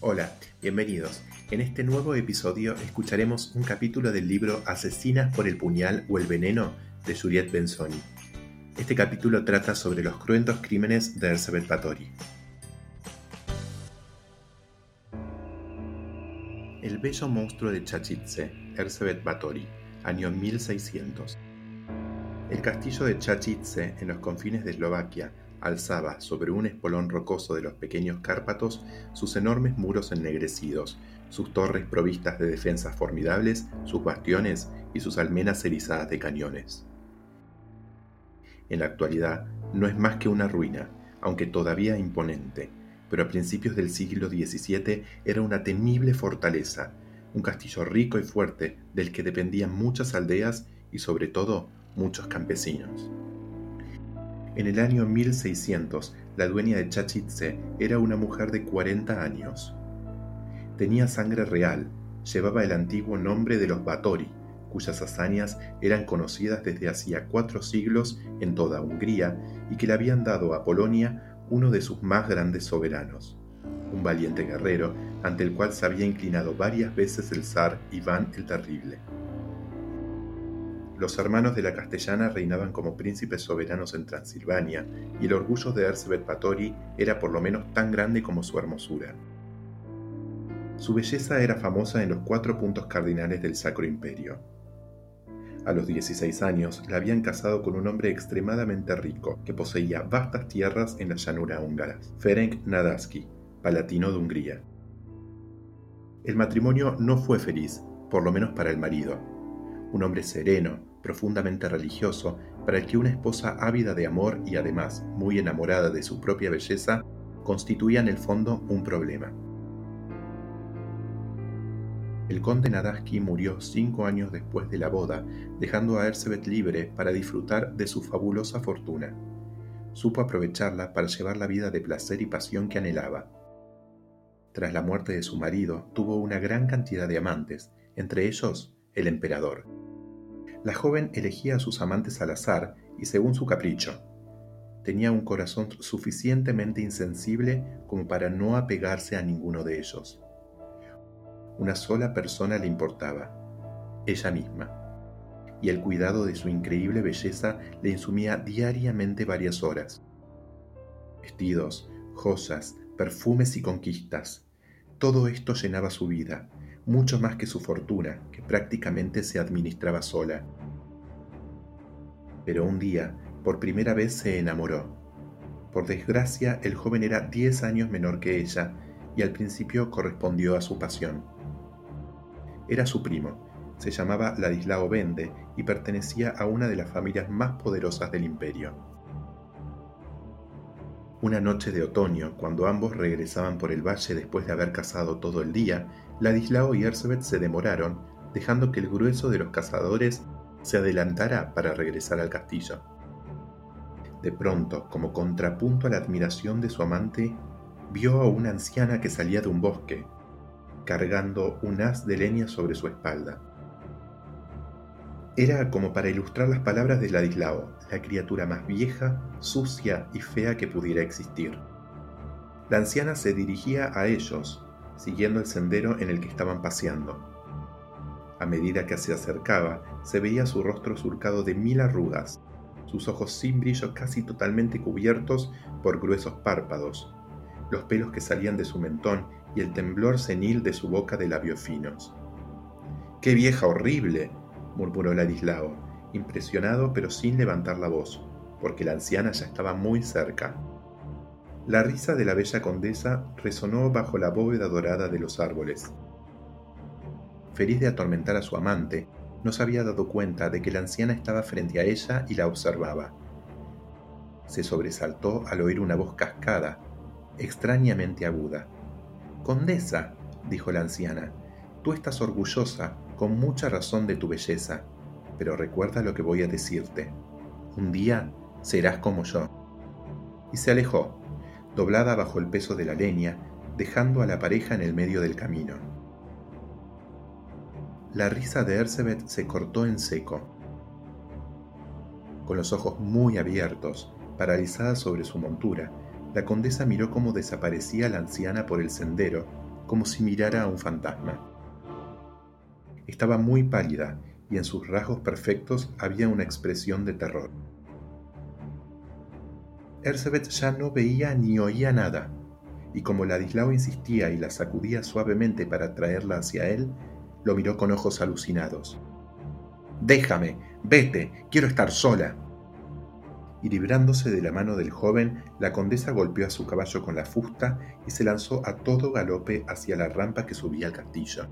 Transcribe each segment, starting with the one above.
Hola, bienvenidos. En este nuevo episodio escucharemos un capítulo del libro Asesinas por el puñal o el veneno de Juliette Benzoni. Este capítulo trata sobre los cruentos crímenes de Elizabeth Báthory. El bello monstruo de Chachitze, Elizabeth Báthory, año 1600. El castillo de Chachitze, en los confines de Eslovaquia, alzaba sobre un espolón rocoso de los pequeños Cárpatos sus enormes muros ennegrecidos, sus torres provistas de defensas formidables, sus bastiones y sus almenas erizadas de cañones. En la actualidad no es más que una ruina, aunque todavía imponente, pero a principios del siglo XVII era una temible fortaleza, un castillo rico y fuerte del que dependían muchas aldeas y sobre todo muchos campesinos. En el año 1600, la dueña de Chachitze era una mujer de 40 años. Tenía sangre real, llevaba el antiguo nombre de los Batori, cuyas hazañas eran conocidas desde hacía cuatro siglos en toda Hungría y que le habían dado a Polonia uno de sus más grandes soberanos, un valiente guerrero ante el cual se había inclinado varias veces el zar Iván el Terrible. Los hermanos de la castellana reinaban como príncipes soberanos en Transilvania, y el orgullo de Erzsébet Báthory era por lo menos tan grande como su hermosura. Su belleza era famosa en los cuatro puntos cardinales del Sacro Imperio. A los 16 años la habían casado con un hombre extremadamente rico que poseía vastas tierras en la llanura húngara, Ferenc Nadaski, palatino de Hungría. El matrimonio no fue feliz, por lo menos para el marido. Un hombre sereno, profundamente religioso, para el que una esposa ávida de amor y además muy enamorada de su propia belleza constituía en el fondo un problema. El conde Nadaski murió cinco años después de la boda, dejando a Erzsébet libre para disfrutar de su fabulosa fortuna. Supo aprovecharla para llevar la vida de placer y pasión que anhelaba. Tras la muerte de su marido, tuvo una gran cantidad de amantes, entre ellos el emperador la joven elegía a sus amantes al azar y según su capricho. Tenía un corazón suficientemente insensible como para no apegarse a ninguno de ellos. Una sola persona le importaba, ella misma, y el cuidado de su increíble belleza le insumía diariamente varias horas. Vestidos, joyas, perfumes y conquistas, todo esto llenaba su vida, mucho más que su fortuna, que prácticamente se administraba sola. Pero un día, por primera vez se enamoró. Por desgracia, el joven era diez años menor que ella y al principio correspondió a su pasión. Era su primo, se llamaba Ladislao Bende y pertenecía a una de las familias más poderosas del imperio. Una noche de otoño, cuando ambos regresaban por el valle después de haber cazado todo el día, Ladislao y Erzsébet se demoraron, dejando que el grueso de los cazadores se adelantara para regresar al castillo. De pronto, como contrapunto a la admiración de su amante, vio a una anciana que salía de un bosque, cargando un haz de leña sobre su espalda. Era como para ilustrar las palabras de Ladislao, la criatura más vieja, sucia y fea que pudiera existir. La anciana se dirigía a ellos, siguiendo el sendero en el que estaban paseando. A medida que se acercaba, se veía su rostro surcado de mil arrugas, sus ojos sin brillo casi totalmente cubiertos por gruesos párpados, los pelos que salían de su mentón y el temblor senil de su boca de labios finos. ¡Qué vieja horrible! Murmuró Ladislao, impresionado pero sin levantar la voz, porque la anciana ya estaba muy cerca. La risa de la bella condesa resonó bajo la bóveda dorada de los árboles. Feliz de atormentar a su amante, no se había dado cuenta de que la anciana estaba frente a ella y la observaba. Se sobresaltó al oír una voz cascada, extrañamente aguda. Condesa, dijo la anciana, tú estás orgullosa, con mucha razón, de tu belleza, pero recuerda lo que voy a decirte. Un día serás como yo. Y se alejó, doblada bajo el peso de la leña, dejando a la pareja en el medio del camino. La risa de Erzsébet se cortó en seco. Con los ojos muy abiertos, paralizada sobre su montura, la condesa miró cómo desaparecía la anciana por el sendero como si mirara a un fantasma. Estaba muy pálida y en sus rasgos perfectos había una expresión de terror. Ersebet ya no veía ni oía nada, y como Ladislao insistía y la sacudía suavemente para traerla hacia él, lo miró con ojos alucinados. Déjame, vete, quiero estar sola. Y librándose de la mano del joven, la condesa golpeó a su caballo con la fusta y se lanzó a todo galope hacia la rampa que subía al castillo.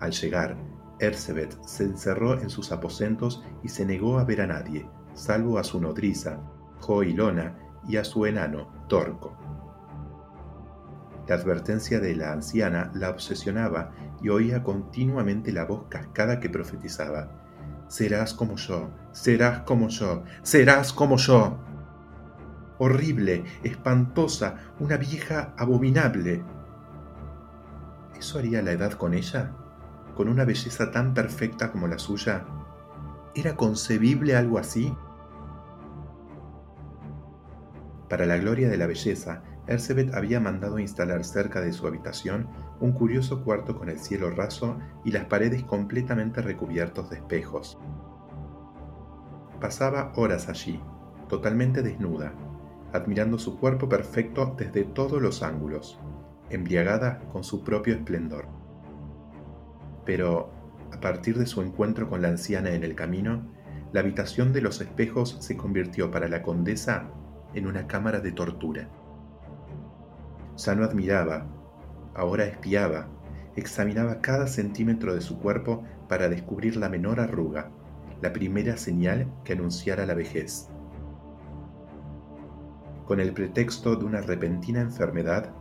Al llegar, Ersebet se encerró en sus aposentos y se negó a ver a nadie, salvo a su nodriza, Joilona, y a su enano, Torco. La advertencia de la anciana la obsesionaba y oía continuamente la voz cascada que profetizaba. Serás como yo, serás como yo, serás como yo. Horrible, espantosa, una vieja abominable. ¿Eso haría la edad con ella? ¿Con una belleza tan perfecta como la suya? ¿Era concebible algo así? Para la gloria de la belleza, Ersebet había mandado instalar cerca de su habitación un curioso cuarto con el cielo raso y las paredes completamente recubiertos de espejos. Pasaba horas allí, totalmente desnuda, admirando su cuerpo perfecto desde todos los ángulos, embriagada con su propio esplendor. Pero, a partir de su encuentro con la anciana en el camino, la habitación de los espejos se convirtió para la condesa en una cámara de tortura. Ya no admiraba, ahora espiaba, examinaba cada centímetro de su cuerpo para descubrir la menor arruga, la primera señal que anunciara la vejez. Con el pretexto de una repentina enfermedad,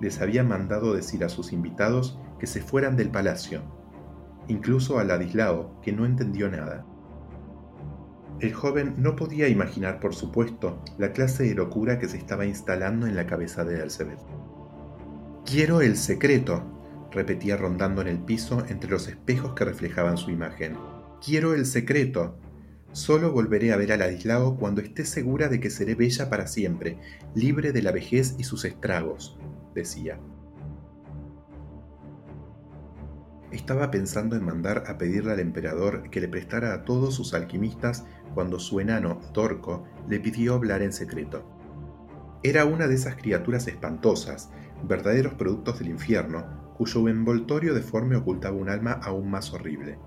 les había mandado decir a sus invitados que se fueran del palacio, incluso a Ladislao, que no entendió nada. El joven no podía imaginar, por supuesto, la clase de locura que se estaba instalando en la cabeza de Elizabeth. Quiero el secreto, repetía rondando en el piso entre los espejos que reflejaban su imagen. Quiero el secreto. Solo volveré a ver a Ladislao cuando esté segura de que seré bella para siempre, libre de la vejez y sus estragos, decía. Estaba pensando en mandar a pedirle al emperador que le prestara a todos sus alquimistas cuando su enano, Torco, le pidió hablar en secreto. Era una de esas criaturas espantosas, verdaderos productos del infierno, cuyo envoltorio deforme ocultaba un alma aún más horrible.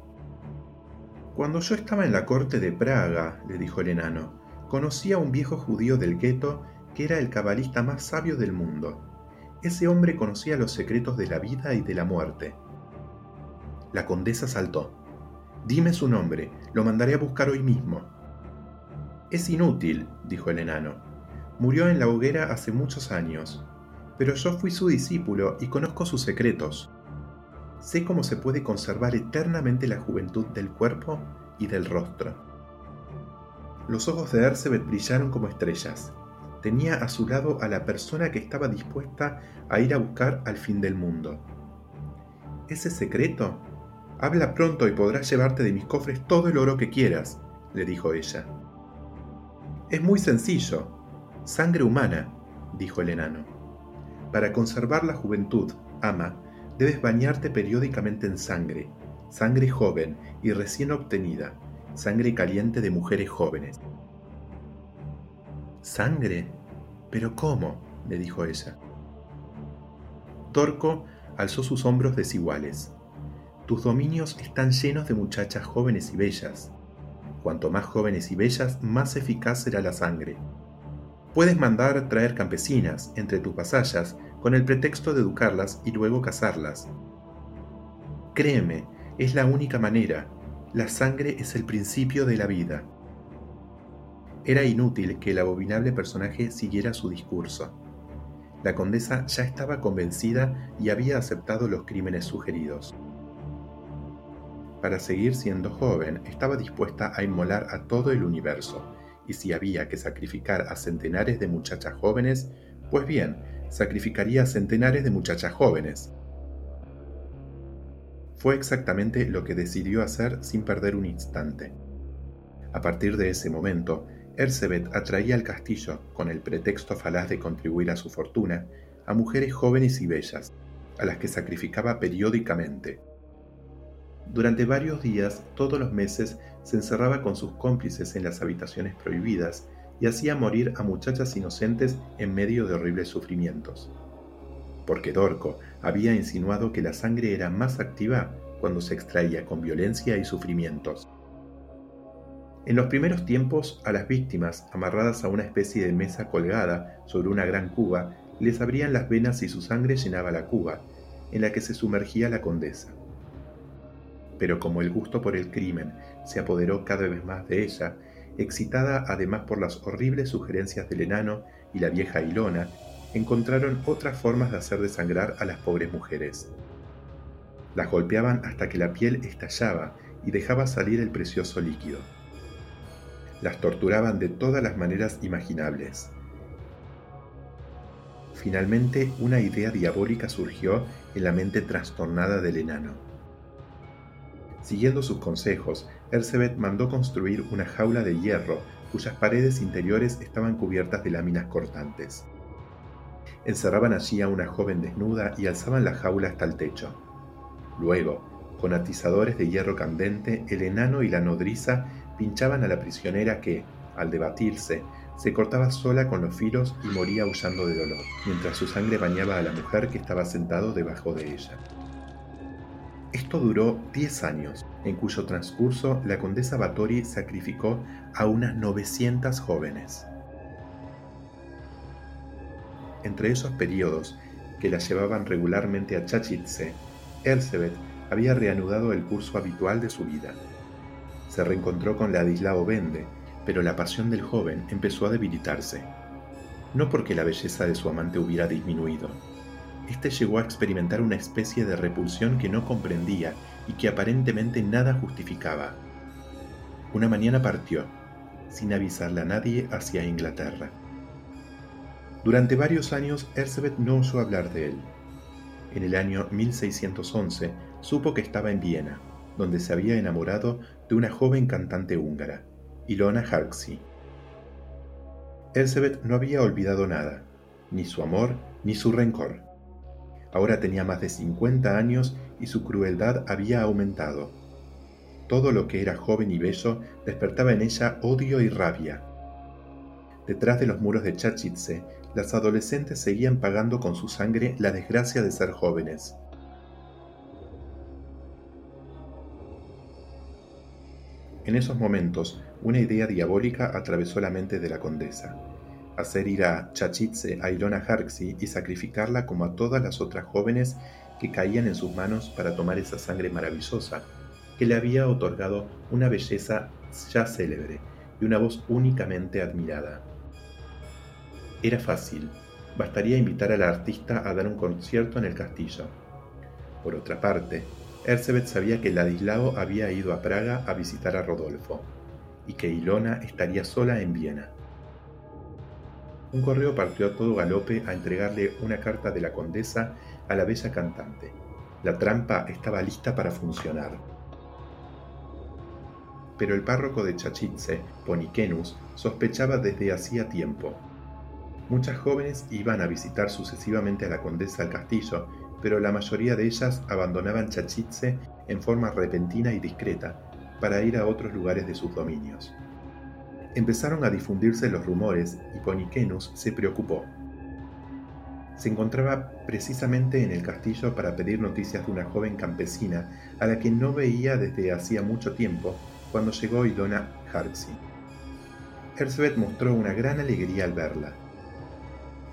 Cuando yo estaba en la corte de Praga, le dijo el enano, conocí a un viejo judío del gueto que era el cabalista más sabio del mundo. Ese hombre conocía los secretos de la vida y de la muerte. La condesa saltó. Dime su nombre, lo mandaré a buscar hoy mismo. Es inútil, dijo el enano. Murió en la hoguera hace muchos años, pero yo fui su discípulo y conozco sus secretos. Sé cómo se puede conservar eternamente la juventud del cuerpo y del rostro. Los ojos de Ersebet brillaron como estrellas. Tenía a su lado a la persona que estaba dispuesta a ir a buscar al fin del mundo. ¿Ese secreto? Habla pronto y podrás llevarte de mis cofres todo el oro que quieras, le dijo ella. Es muy sencillo. Sangre humana, dijo el enano. Para conservar la juventud, ama, debes bañarte periódicamente en sangre, sangre joven y recién obtenida, sangre caliente de mujeres jóvenes. ¿Sangre? ¿Pero cómo? le dijo ella. Torco alzó sus hombros desiguales. Tus dominios están llenos de muchachas jóvenes y bellas. Cuanto más jóvenes y bellas, más eficaz será la sangre. Puedes mandar traer campesinas entre tus vasallas con el pretexto de educarlas y luego casarlas. Créeme, es la única manera. La sangre es el principio de la vida. Era inútil que el abominable personaje siguiera su discurso. La condesa ya estaba convencida y había aceptado los crímenes sugeridos. Para seguir siendo joven, estaba dispuesta a inmolar a todo el universo, y si había que sacrificar a centenares de muchachas jóvenes, pues bien, sacrificaría a centenares de muchachas jóvenes. Fue exactamente lo que decidió hacer sin perder un instante. A partir de ese momento, Ersebet atraía al castillo, con el pretexto falaz de contribuir a su fortuna, a mujeres jóvenes y bellas, a las que sacrificaba periódicamente. Durante varios días, todos los meses, se encerraba con sus cómplices en las habitaciones prohibidas y hacía morir a muchachas inocentes en medio de horribles sufrimientos. Porque Dorco había insinuado que la sangre era más activa cuando se extraía con violencia y sufrimientos. En los primeros tiempos, a las víctimas, amarradas a una especie de mesa colgada sobre una gran cuba, les abrían las venas y su sangre llenaba la cuba, en la que se sumergía la condesa. Pero como el gusto por el crimen se apoderó cada vez más de ella, excitada además por las horribles sugerencias del enano y la vieja Ilona, encontraron otras formas de hacer desangrar a las pobres mujeres. Las golpeaban hasta que la piel estallaba y dejaba salir el precioso líquido. Las torturaban de todas las maneras imaginables. Finalmente, una idea diabólica surgió en la mente trastornada del enano. Siguiendo sus consejos, Ercebet mandó construir una jaula de hierro cuyas paredes interiores estaban cubiertas de láminas cortantes. Encerraban allí a una joven desnuda y alzaban la jaula hasta el techo. Luego, con atizadores de hierro candente, el enano y la nodriza pinchaban a la prisionera que, al debatirse, se cortaba sola con los filos y moría aullando de dolor, mientras su sangre bañaba a la mujer que estaba sentado debajo de ella. Esto duró 10 años, en cuyo transcurso la condesa Batori sacrificó a unas 900 jóvenes. Entre esos periodos, que la llevaban regularmente a Chachitse, Elzebeth había reanudado el curso habitual de su vida. Se reencontró con Ladislao Bende, pero la pasión del joven empezó a debilitarse. No porque la belleza de su amante hubiera disminuido. Este llegó a experimentar una especie de repulsión que no comprendía y que aparentemente nada justificaba. Una mañana partió, sin avisarle a nadie, hacia Inglaterra. Durante varios años Elizabeth no oyó hablar de él. En el año 1611 supo que estaba en Viena, donde se había enamorado de una joven cantante húngara, Ilona Harksy. Elizabeth no había olvidado nada, ni su amor ni su rencor. Ahora tenía más de 50 años y su crueldad había aumentado. Todo lo que era joven y bello despertaba en ella odio y rabia. Detrás de los muros de Chachitze, las adolescentes seguían pagando con su sangre la desgracia de ser jóvenes. En esos momentos, una idea diabólica atravesó la mente de la condesa hacer ir a Chachitze a Ilona Harksy y sacrificarla como a todas las otras jóvenes que caían en sus manos para tomar esa sangre maravillosa que le había otorgado una belleza ya célebre y una voz únicamente admirada. Era fácil, bastaría invitar a la artista a dar un concierto en el castillo. Por otra parte, Erzebet sabía que Ladislao había ido a Praga a visitar a Rodolfo y que Ilona estaría sola en Viena. Un correo partió a todo galope a entregarle una carta de la condesa a la bella cantante. La trampa estaba lista para funcionar. Pero el párroco de Chachitze, Ponikenus, sospechaba desde hacía tiempo. Muchas jóvenes iban a visitar sucesivamente a la condesa al castillo, pero la mayoría de ellas abandonaban Chachitze en forma repentina y discreta para ir a otros lugares de sus dominios empezaron a difundirse los rumores y Ponikenus se preocupó. Se encontraba precisamente en el castillo para pedir noticias de una joven campesina a la que no veía desde hacía mucho tiempo cuando llegó Ilona Harksy. Erzbeth mostró una gran alegría al verla.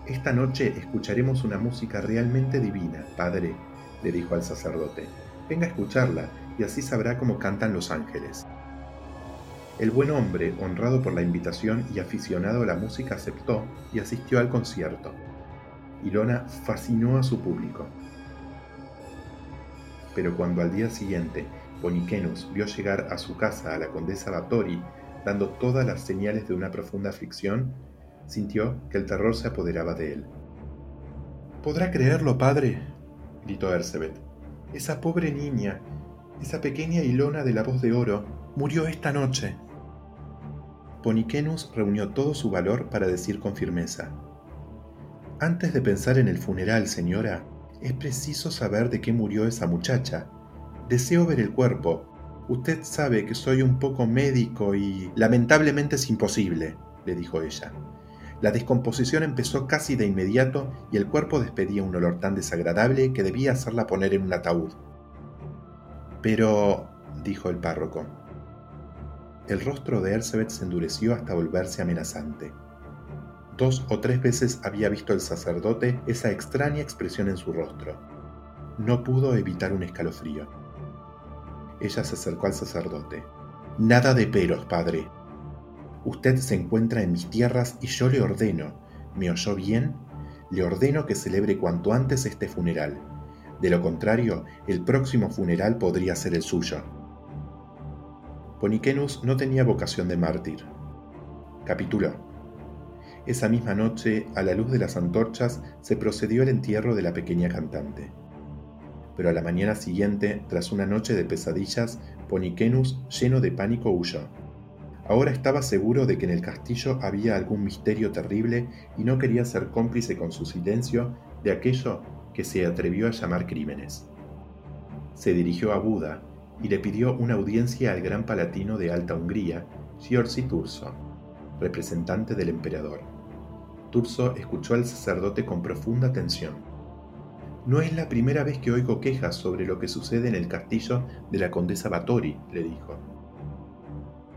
Esta noche escucharemos una música realmente divina, padre, le dijo al sacerdote. Venga a escucharla y así sabrá cómo cantan los ángeles. El buen hombre, honrado por la invitación y aficionado a la música, aceptó y asistió al concierto. Ilona fascinó a su público. Pero cuando al día siguiente Ponikenus vio llegar a su casa a la condesa Batori, dando todas las señales de una profunda aflicción, sintió que el terror se apoderaba de él. ¿Podrá creerlo, padre? gritó Erzebet. Esa pobre niña, esa pequeña Ilona de la voz de oro, murió esta noche. Ponikenus reunió todo su valor para decir con firmeza, Antes de pensar en el funeral, señora, es preciso saber de qué murió esa muchacha. Deseo ver el cuerpo. Usted sabe que soy un poco médico y lamentablemente es imposible, le dijo ella. La descomposición empezó casi de inmediato y el cuerpo despedía un olor tan desagradable que debía hacerla poner en un ataúd. Pero, dijo el párroco. El rostro de Ersebet se endureció hasta volverse amenazante. Dos o tres veces había visto el sacerdote esa extraña expresión en su rostro. No pudo evitar un escalofrío. Ella se acercó al sacerdote. Nada de peros, padre. Usted se encuentra en mis tierras y yo le ordeno, ¿me oyó bien? Le ordeno que celebre cuanto antes este funeral. De lo contrario, el próximo funeral podría ser el suyo. Ponikenus no tenía vocación de mártir. Capituló. Esa misma noche, a la luz de las antorchas, se procedió al entierro de la pequeña cantante. Pero a la mañana siguiente, tras una noche de pesadillas, Ponikenus, lleno de pánico, huyó. Ahora estaba seguro de que en el castillo había algún misterio terrible y no quería ser cómplice con su silencio de aquello que se atrevió a llamar crímenes. Se dirigió a Buda y le pidió una audiencia al gran palatino de Alta Hungría, Giorgi Turso, representante del emperador. Turso escuchó al sacerdote con profunda atención. No es la primera vez que oigo quejas sobre lo que sucede en el castillo de la condesa Batori, le dijo.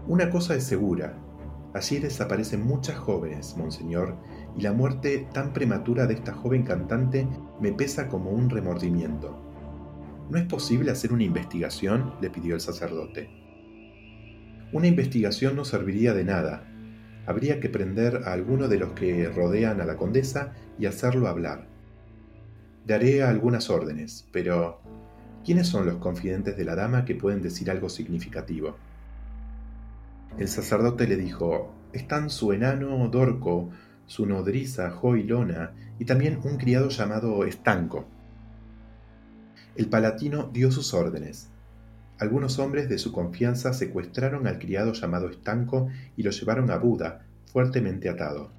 Una cosa es segura. Allí desaparecen muchas jóvenes, monseñor, y la muerte tan prematura de esta joven cantante me pesa como un remordimiento. ¿No es posible hacer una investigación? le pidió el sacerdote. Una investigación no serviría de nada, habría que prender a alguno de los que rodean a la condesa y hacerlo hablar. Daré algunas órdenes, pero ¿quiénes son los confidentes de la dama que pueden decir algo significativo? El sacerdote le dijo, están su enano Dorco, su nodriza Joilona y también un criado llamado Estanco. El palatino dio sus órdenes. Algunos hombres de su confianza secuestraron al criado llamado Estanco y lo llevaron a Buda, fuertemente atado.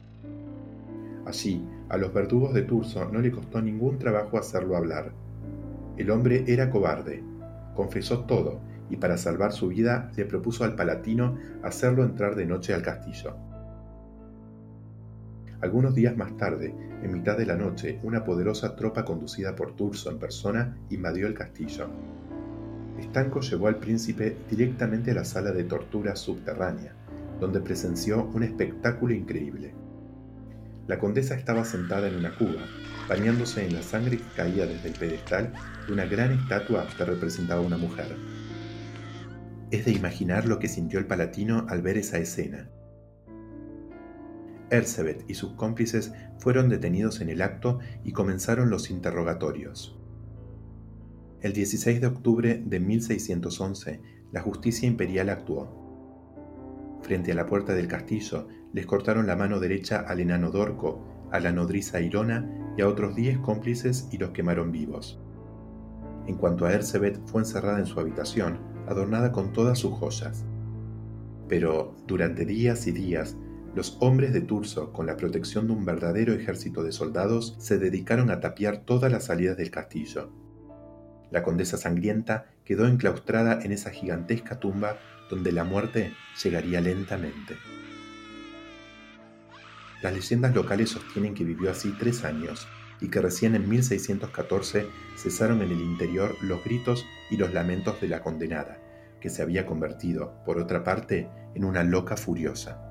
Allí, a los verdugos de Turso no le costó ningún trabajo hacerlo hablar. El hombre era cobarde, confesó todo y para salvar su vida le propuso al palatino hacerlo entrar de noche al castillo. Algunos días más tarde, en mitad de la noche, una poderosa tropa conducida por Turso en persona invadió el castillo. Estanco llevó al príncipe directamente a la sala de tortura subterránea, donde presenció un espectáculo increíble. La condesa estaba sentada en una cuba, bañándose en la sangre que caía desde el pedestal de una gran estatua que representaba a una mujer. Es de imaginar lo que sintió el palatino al ver esa escena. Ersebet y sus cómplices fueron detenidos en el acto y comenzaron los interrogatorios. El 16 de octubre de 1611, la justicia imperial actuó. Frente a la puerta del castillo, les cortaron la mano derecha al enano Dorco, a la nodriza Irona y a otros diez cómplices y los quemaron vivos. En cuanto a Ersebet, fue encerrada en su habitación, adornada con todas sus joyas. Pero durante días y días, los hombres de Turso, con la protección de un verdadero ejército de soldados, se dedicaron a tapiar todas las salidas del castillo, la condesa sangrienta quedó enclaustrada en esa gigantesca tumba donde la muerte llegaría lentamente. Las leyendas locales sostienen que vivió así tres años y que recién en 1614 cesaron en el interior los gritos y los lamentos de la condenada, que se había convertido, por otra parte, en una loca furiosa.